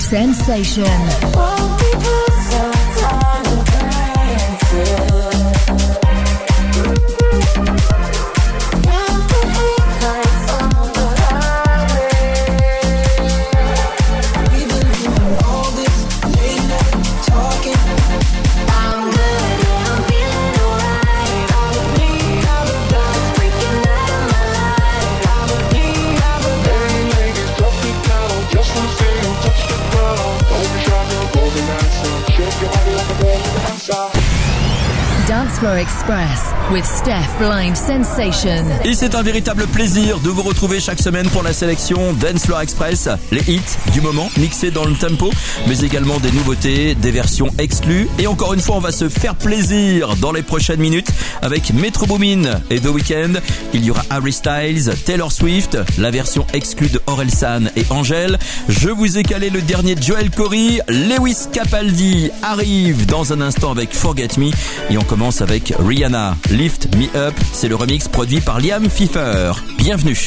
Sensation. Floor Express with Steph Blind Sensation. Et c'est un véritable plaisir de vous retrouver chaque semaine pour la sélection Dance Floor Express, les hits du moment mixés dans le tempo, mais également des nouveautés, des versions exclues. Et encore une fois, on va se faire plaisir dans les prochaines minutes avec Metro Boomin et The Weeknd. Il y aura Harry Styles, Taylor Swift, la version exclue de Orelsan et Angèle. Je vous ai calé le dernier Joel Corey, Lewis Capaldi arrive dans un instant avec Forget Me et on commence avec Rihanna, Lift Me Up. C'est le remix produit par Liam Pfeiffer. Bienvenue.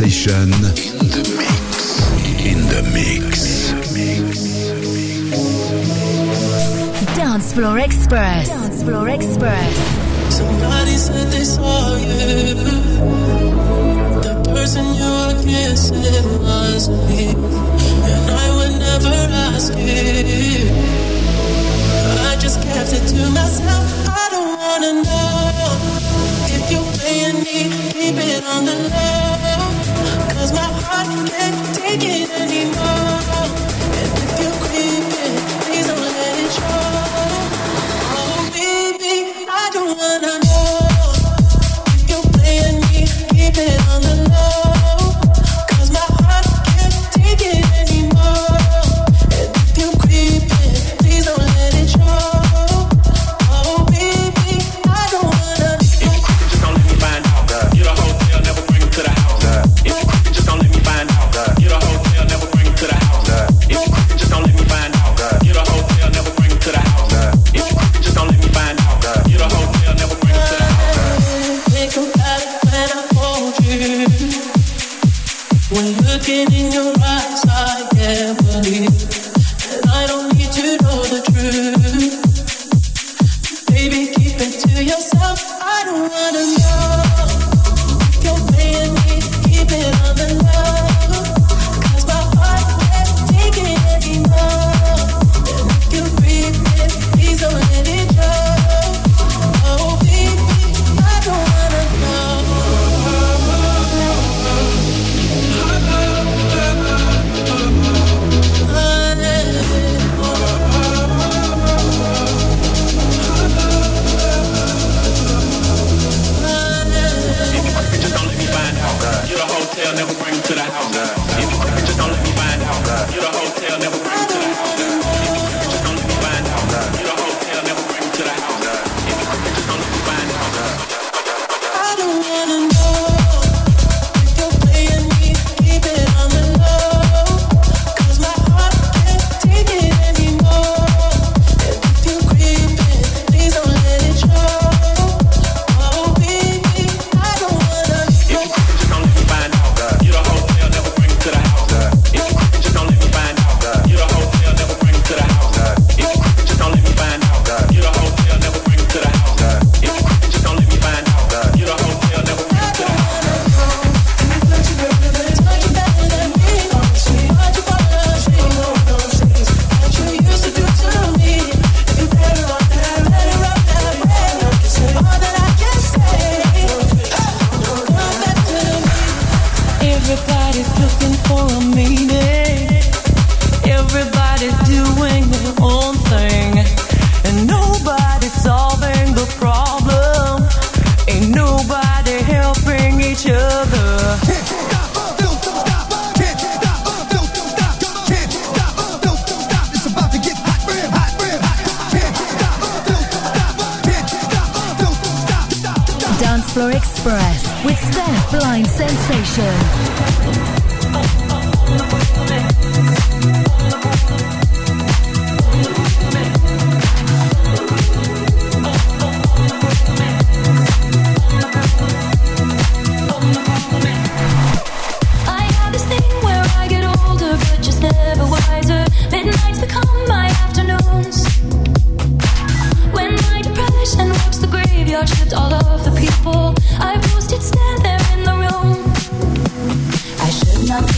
Sensation. In the mix. In the mix. Dance Floor Express. Dance Floor Express. Somebody said they saw you. The person you were kissing was me. And I would never ask you. I just kept it to myself. I don't wanna know. If you're playing me, keep it on the low. Cause my heart can't take it anymore.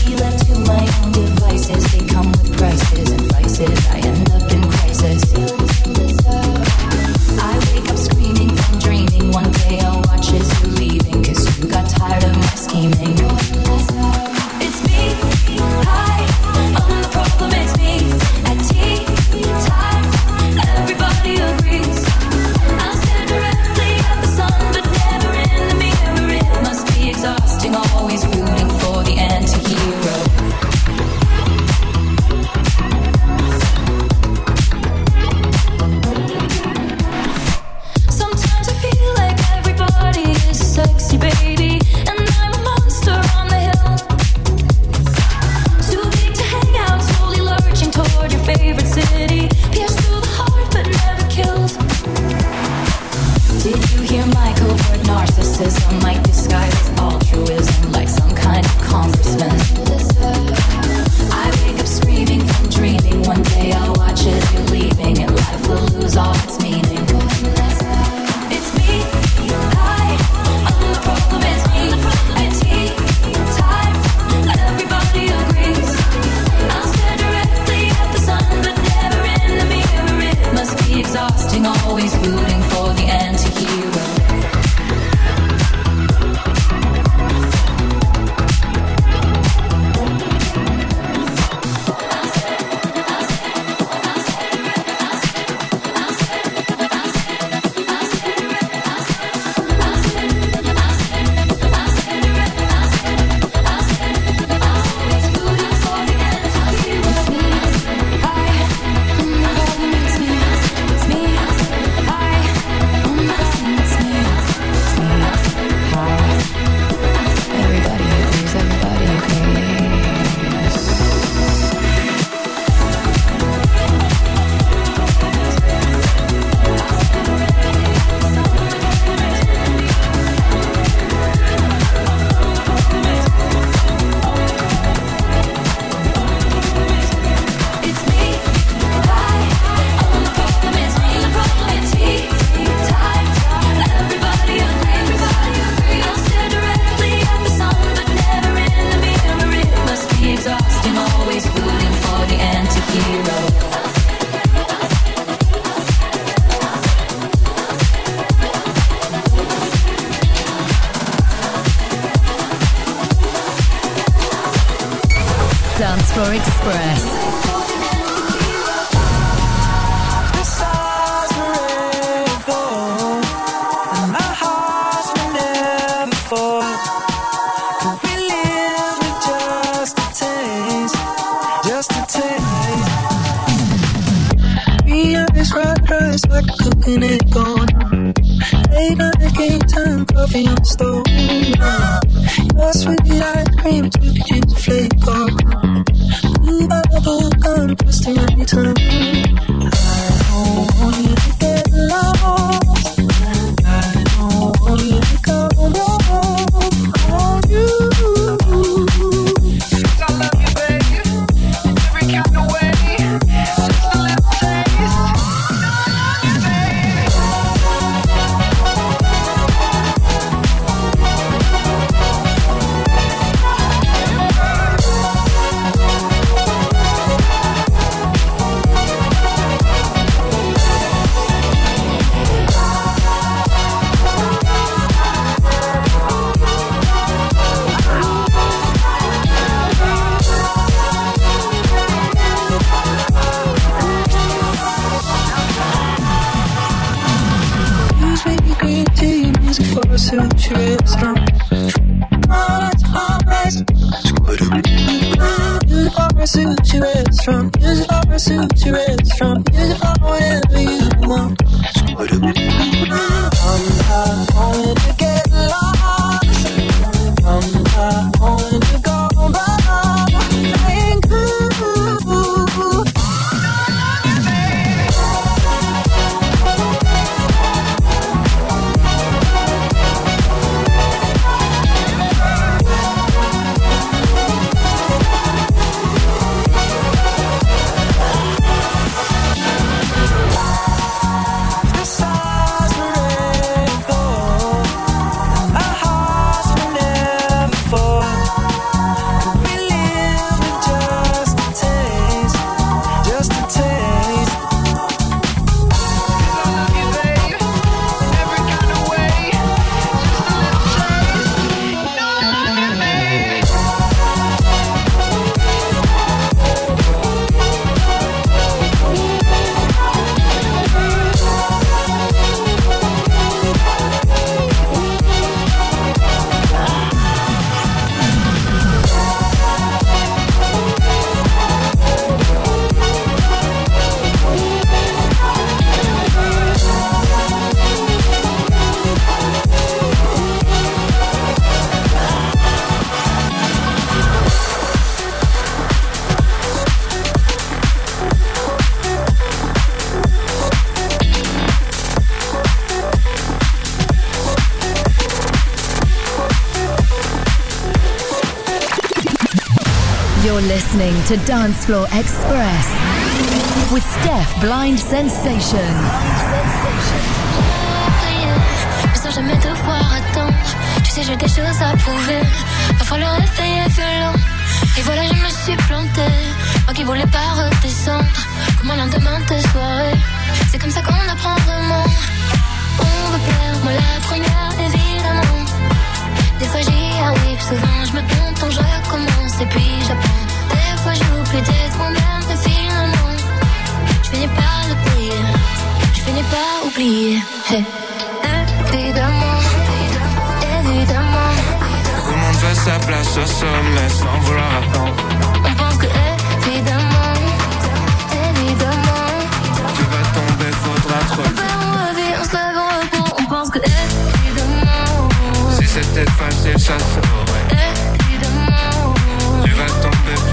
be left to my own devices. They come with prices and vices. I listening to Dance Floor Express with Steph Blind Sensation. Mais sans jamais attendre. Tu sais, j'ai des choses à prouver. Parfois le réveil est. Et voilà, je me suis plantée. Moi qui voulais pas redescendre. Comme un lendemain de soirée. C'est comme ça qu'on apprend vraiment. On plaire, moi la première, évidemment. Des fois j'y arrive, souvent je me donc je recommence et puis j'apprends. Des fois j'oublie d'être moi-même, mais finalement, je finis par l'oublier. Je finis par oublier. Hey. Évidemment, évidemment, Tout le monde veut sa place au sommet sans vouloir attendre. on pense que évidemment, évidemment, Tu vas tomber, faudra trop. c'était facile, ça saurait. évidemment, Tu vas tomber,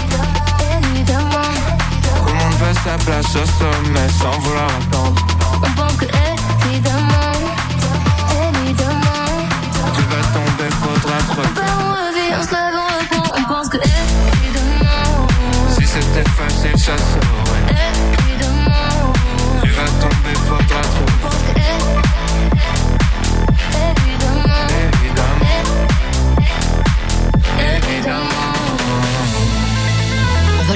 Veut sa place au sommet sans vouloir attendre. on pense que évidemment, évidemment, Tu vas tomber, faudra on trop. perd, on revient, on se lève, on reprend, on pense que évidemment, Si c'était facile, ça saurait.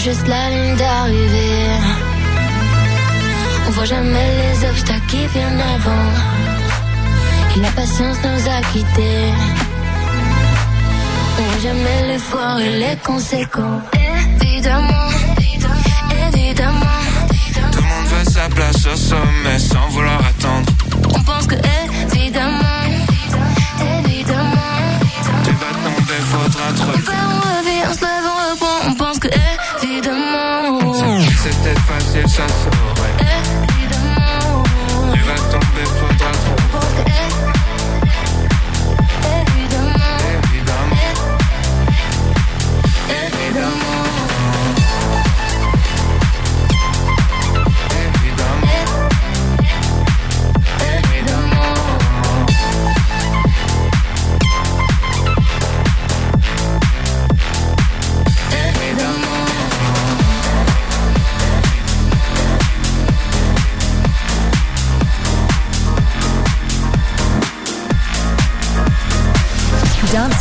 Juste la ligne d'arrivée. On voit jamais les obstacles qui viennent avant. Et la patience nous a quittés. On voit jamais l'effort et les conséquences. Évidemment, évidemment, Tout le monde veut sa place au sommet sans vouloir attendre. on pense que évidemment, évidemment, Tu vas tomber, faudra on revient, on se lève, on reprend, on pense que évidemment, C'était facile, ça saurait. évidemment, Tu vas tomber, faudra trop.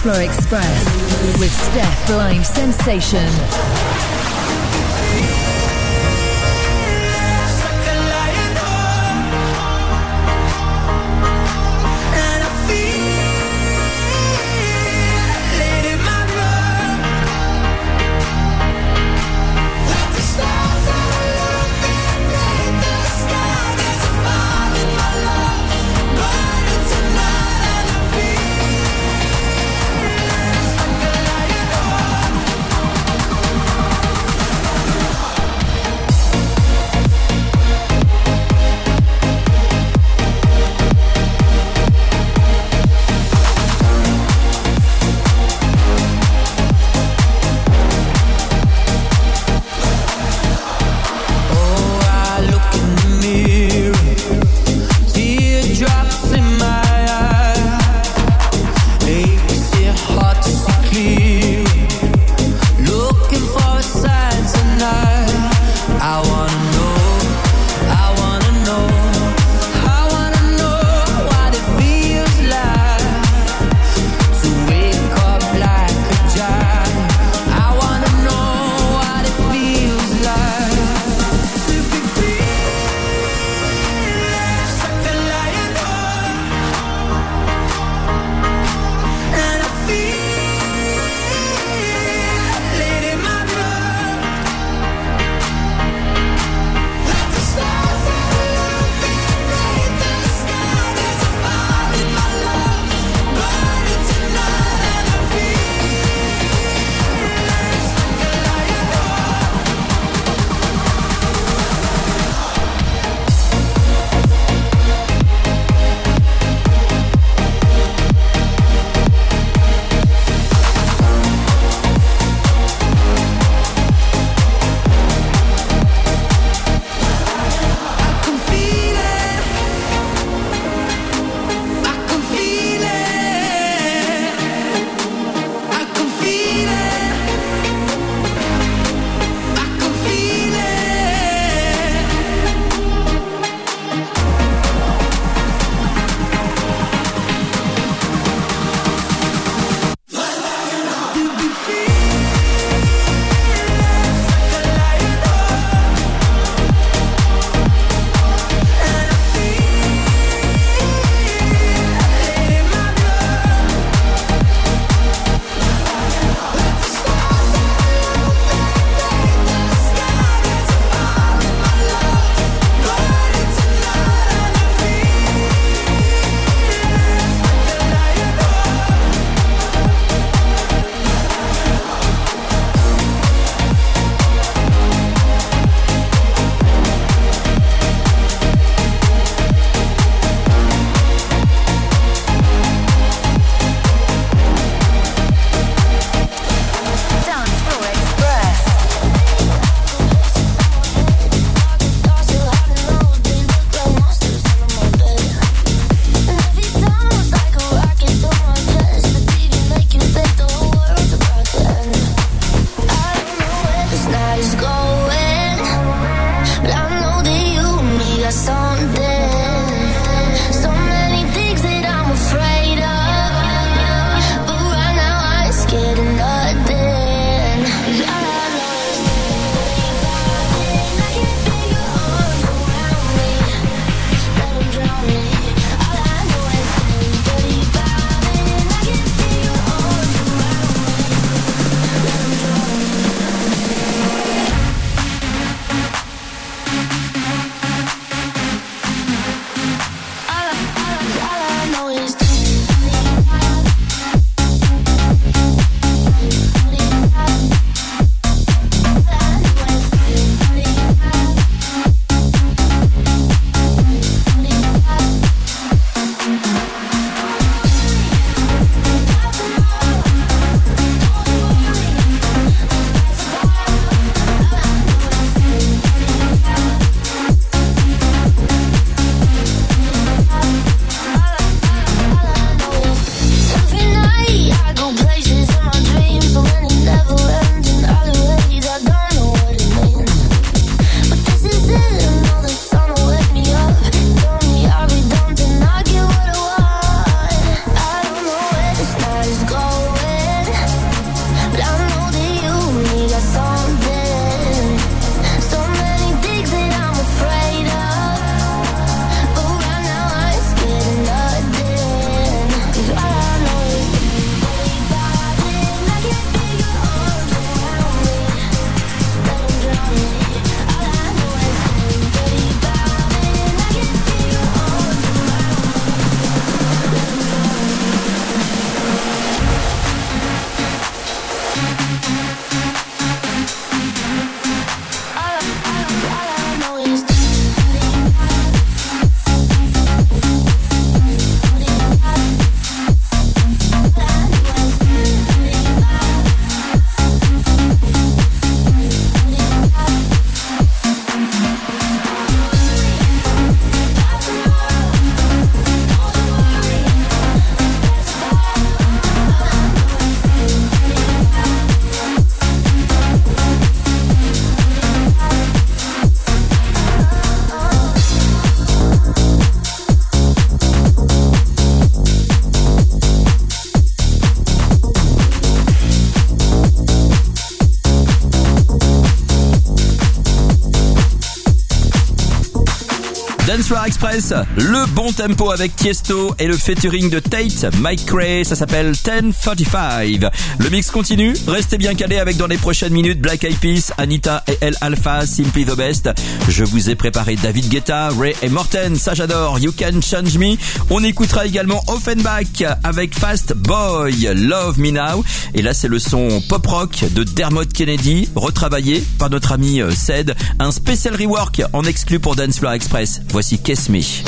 Floor Express with Steph Blind Sensation. Le bon tempo avec Tiesto et le featuring de Tate, Mike Cray, ça s'appelle 1035. Le mix continue, restez bien calés avec dans les prochaines minutes Black Eyed Peas, Anita et El Alpha, Simply the Best. Je vous ai préparé David Guetta, Ray et Morten, ça j'adore, You Can Change Me. On écoutera également Offenbach avec Fast Boy, Love Me Now. Et là c'est le son pop rock de Dermot Kennedy, retravaillé par notre ami euh, Ced, un spécial rework en exclu pour Dancefloor Express. Voici Kiss mich.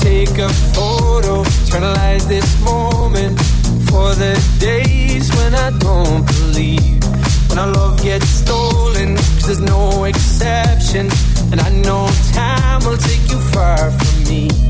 Take a photo, internalize this moment for the days when I don't believe. When our love gets stolen, cause there's no exception. And I know time will take you far from me.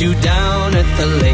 you down at the lake.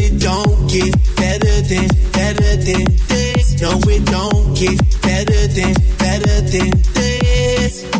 it don't get better than, better than this. No, it don't get better than, better than this.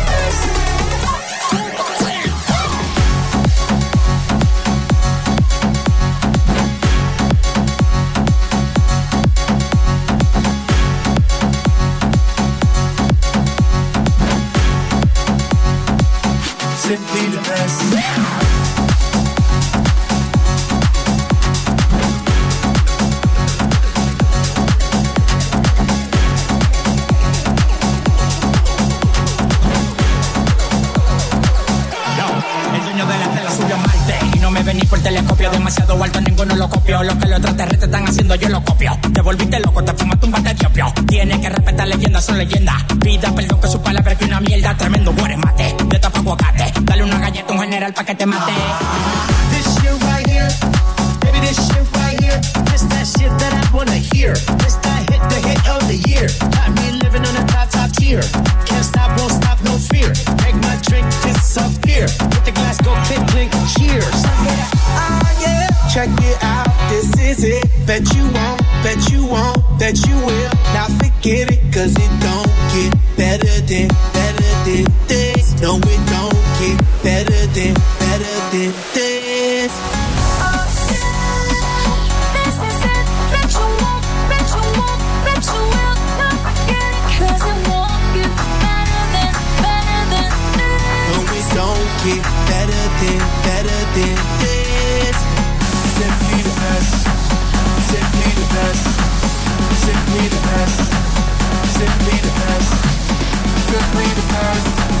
Son leyendas. Pida perdón que su palabra que una mierda. Tremendo mate de tapa aguacate. Dale una galleta a un general pa' que te mate. This shit right here, baby, this shit right here. This that shit that I wanna hear. This that hit, the hit of the year. Got me living on a top, top tier. Can't stop, won't stop, no fear. Make my drink disappear. Hit the glass, go clink, clink, cheers. Ah, yeah. Check it out, this is it. Bet you won't, get better than, better than this. Bet you won't, bet you won't, bet you will not forget it. It won't get better than, better than this. No, it don't get better than, better than this. Simply the best, simply the best, simply the best, simply the best, simply the best.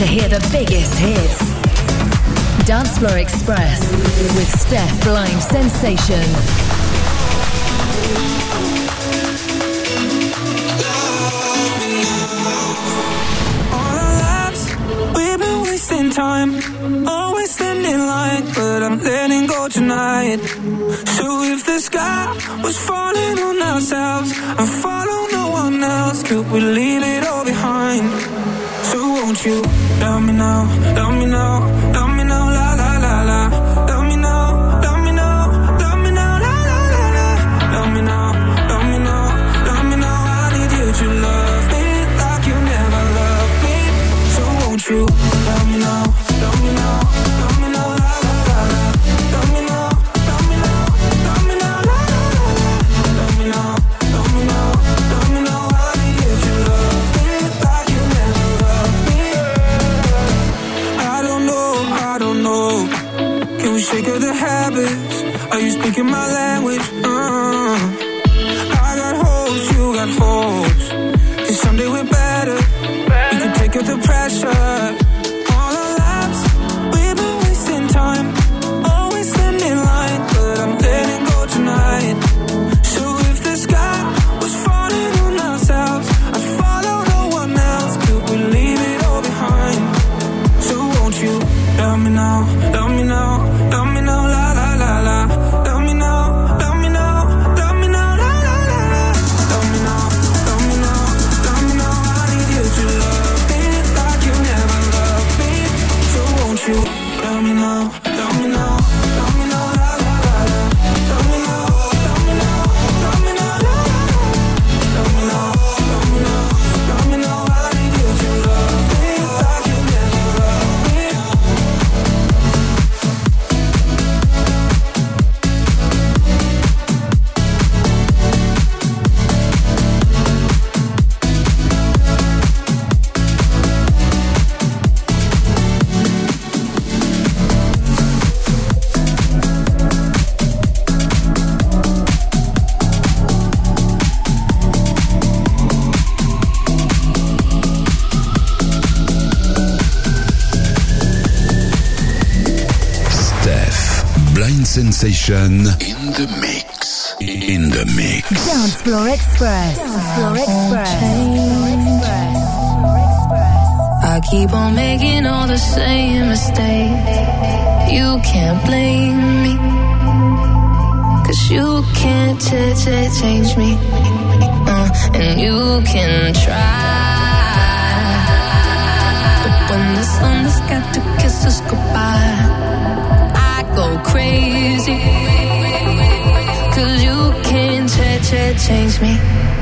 to hear the biggest hits? Dance Floor Express with Steph Blind Sensation. We've been wasting time. Always standing in line, but I'm letting go tonight. So if the sky was falling on ourselves and follow no one else, could we leave it all you. Love me now, love me now, Sensation in the mix. In the mix. Dance Floor Express. Dance Floor Express. I keep on making all the same mistakes. You can't blame me. Cause you can't ch- ch- change me. Uh, and you can try. But when the sun has got to kiss us goodbye, change me.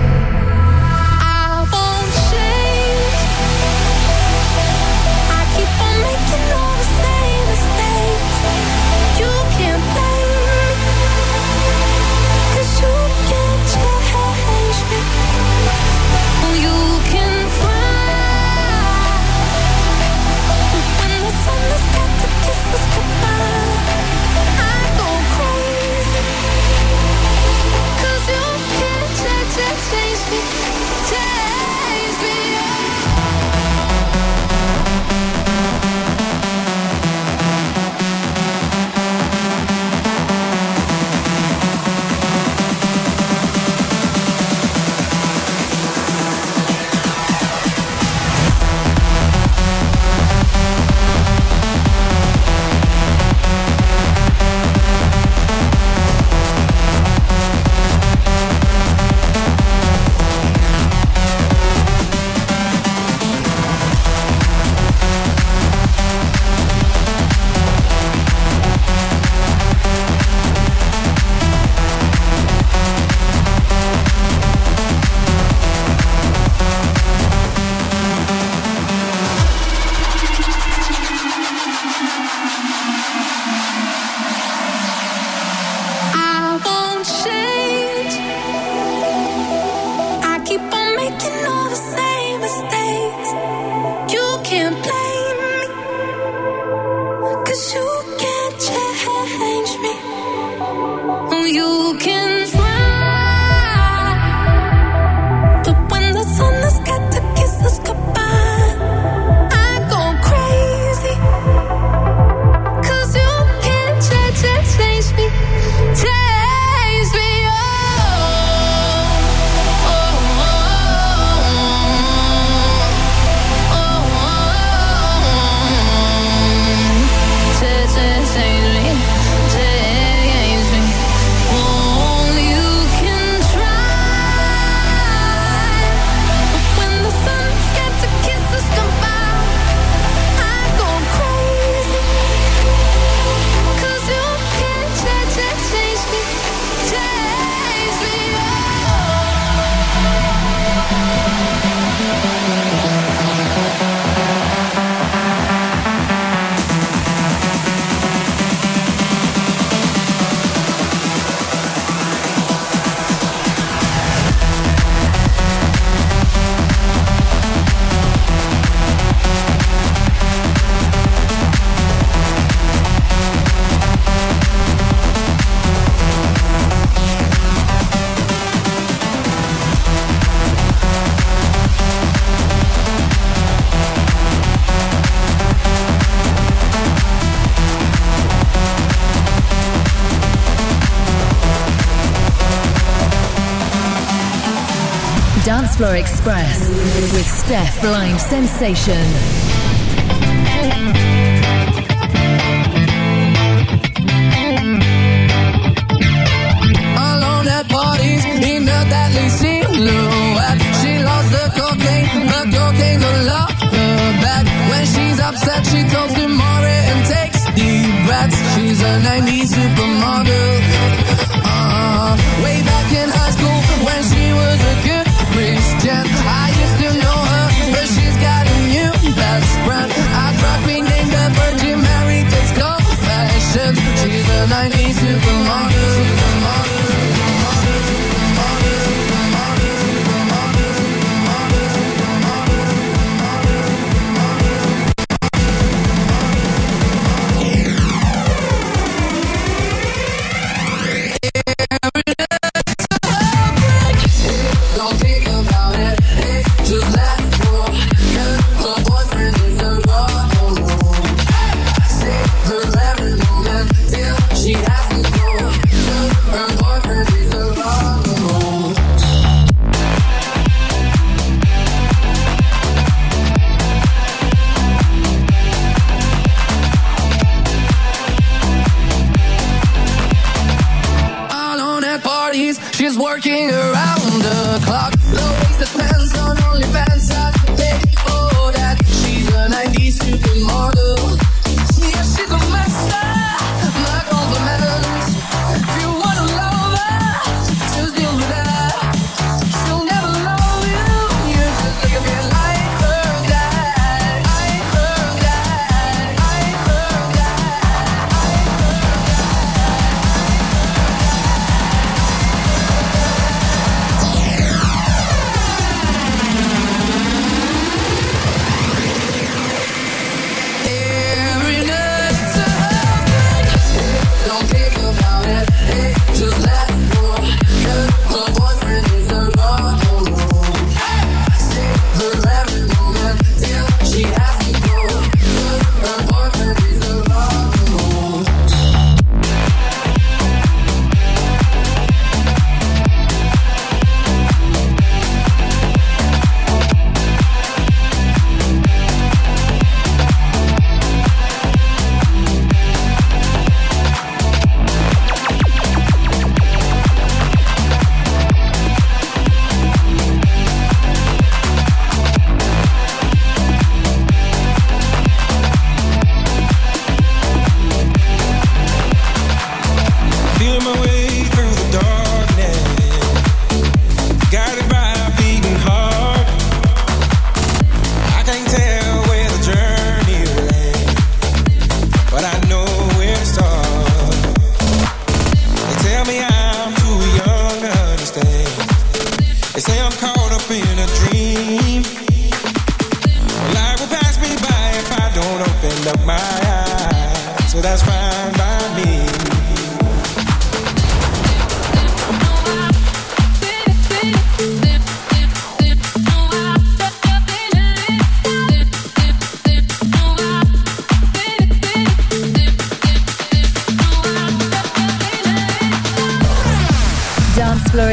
Floor Express with Steph Blind Sensation. alone at parties in a deadly silhouette. She loves the cocaine, but cocaine don't love her back. When she's upset, she talks to Maury and takes deep breaths. She's a 90s supermodel. Uh, way back in high school when she was a good cents, the she's a 90s supermodel.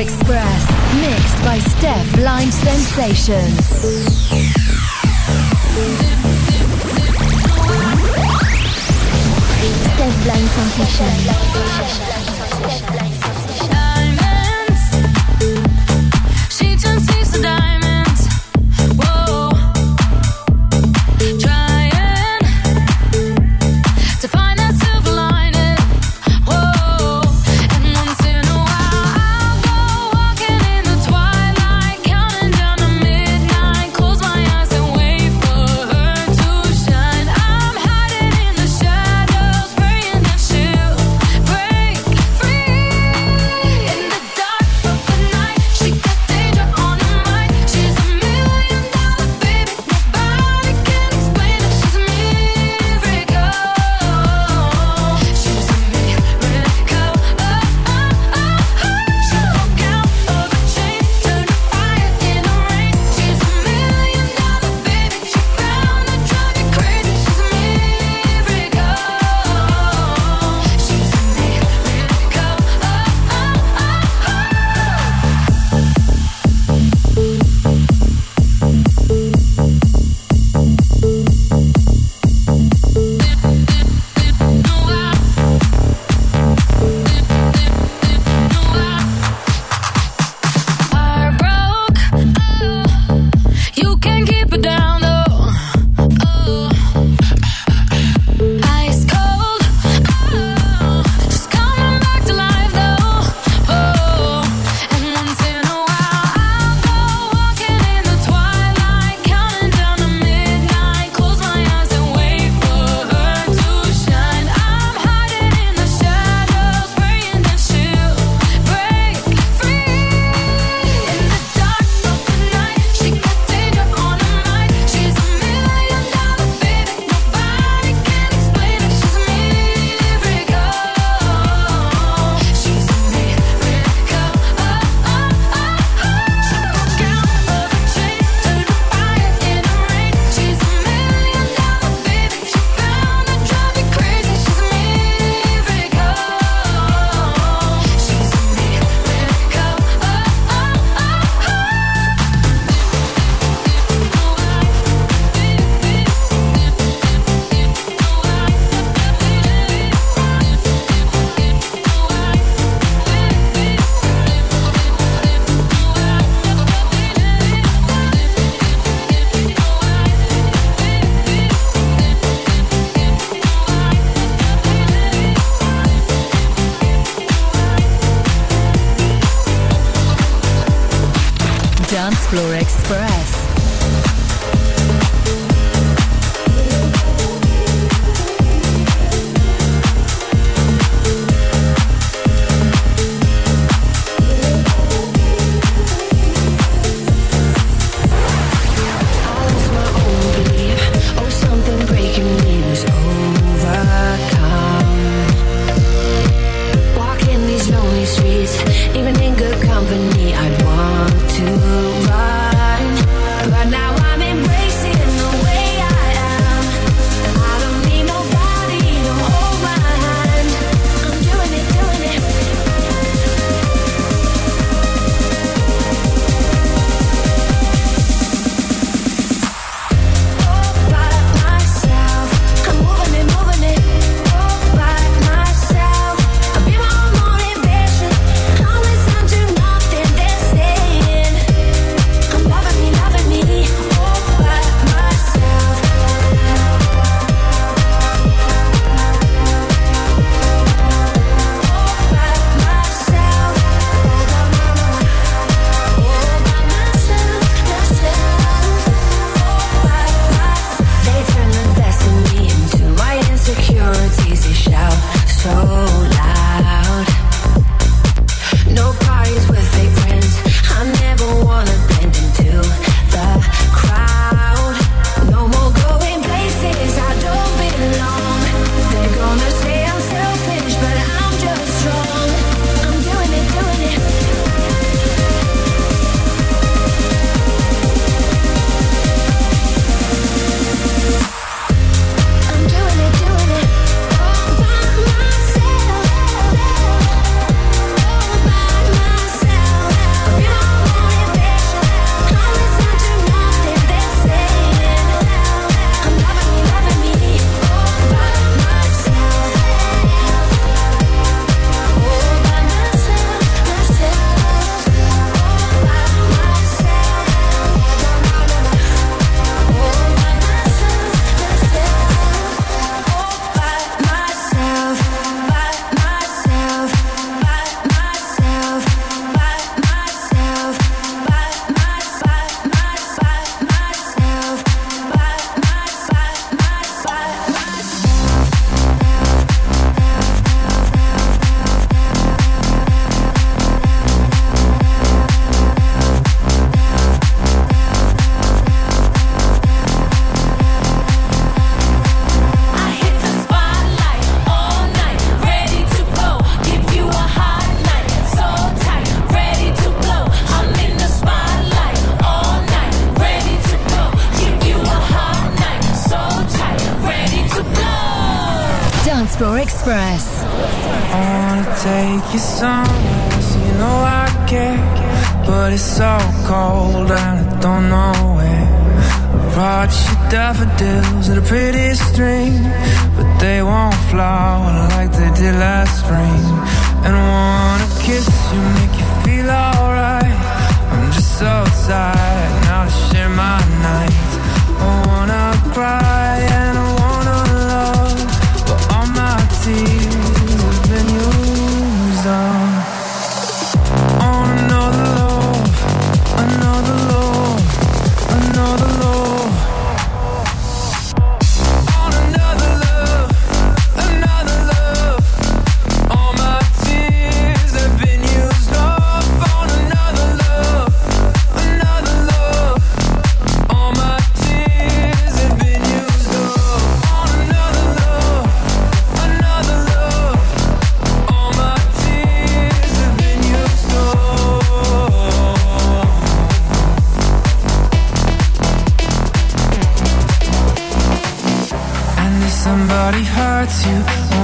Express, mixed by Steph Blind Sensations. Steph Blind Sensations. Diamonds, she turns leaves to diamonds.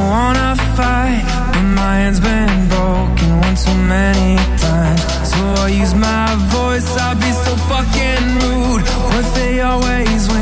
wanna fight But my hand's been broken one too many times. So I use my voice, I'll be so fucking rude. But they always win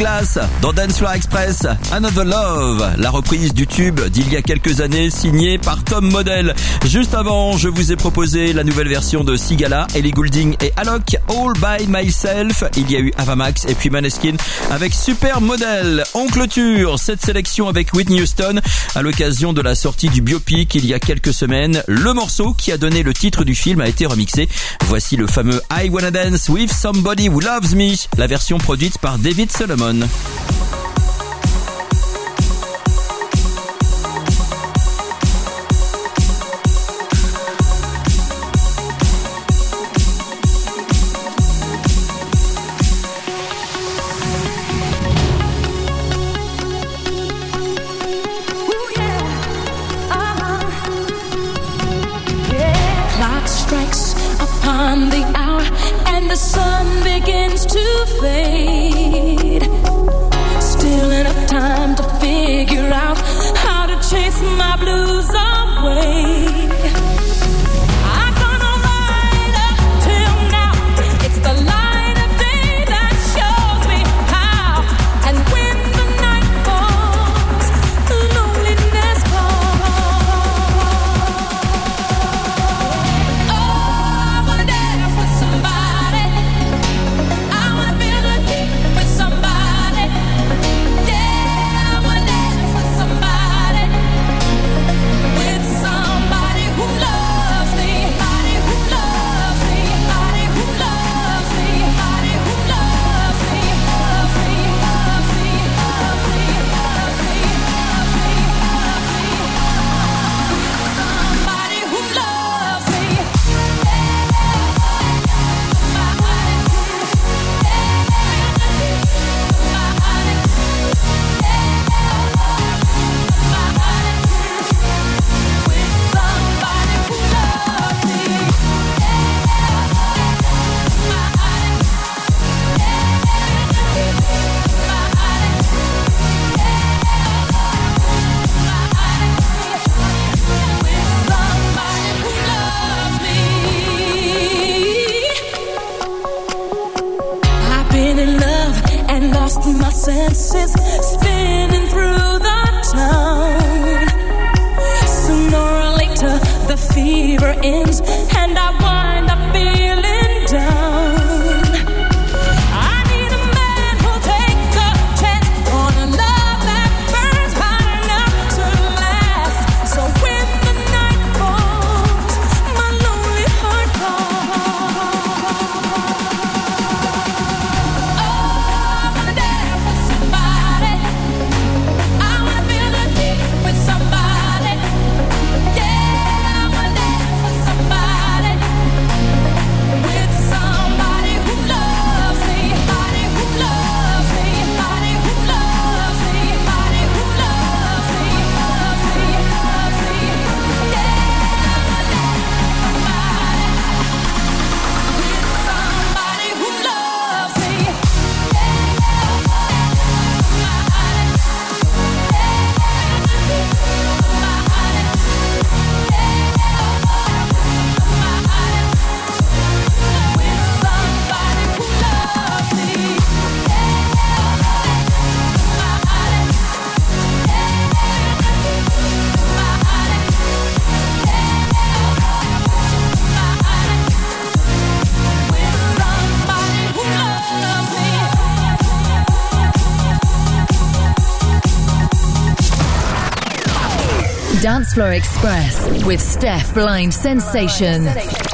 Glass dans Dance Floor Express, Another Love, la reprise du tube d'il y a quelques années signée par Tom Model. Juste avant, je vous ai proposé la nouvelle version de Sigala, Ellie Goulding et Alok, All By Myself. Il y a eu Avamax et puis Maneskin avec Super Model. En clôture, cette sélection avec Whitney Houston à l'occasion de la sortie du biopic il y a quelques semaines. Le morceau qui a donné le titre du film a été remixé. Voici le fameux I Wanna Dance With Somebody Who Loves Me, la version produite par David Solomon. Garonne. Senses, spinning through the town. Sooner or later, the fever ends, and I Floor Express with Steph Blind Sensation.